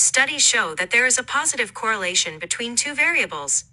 Studies show that there is a positive correlation between two variables.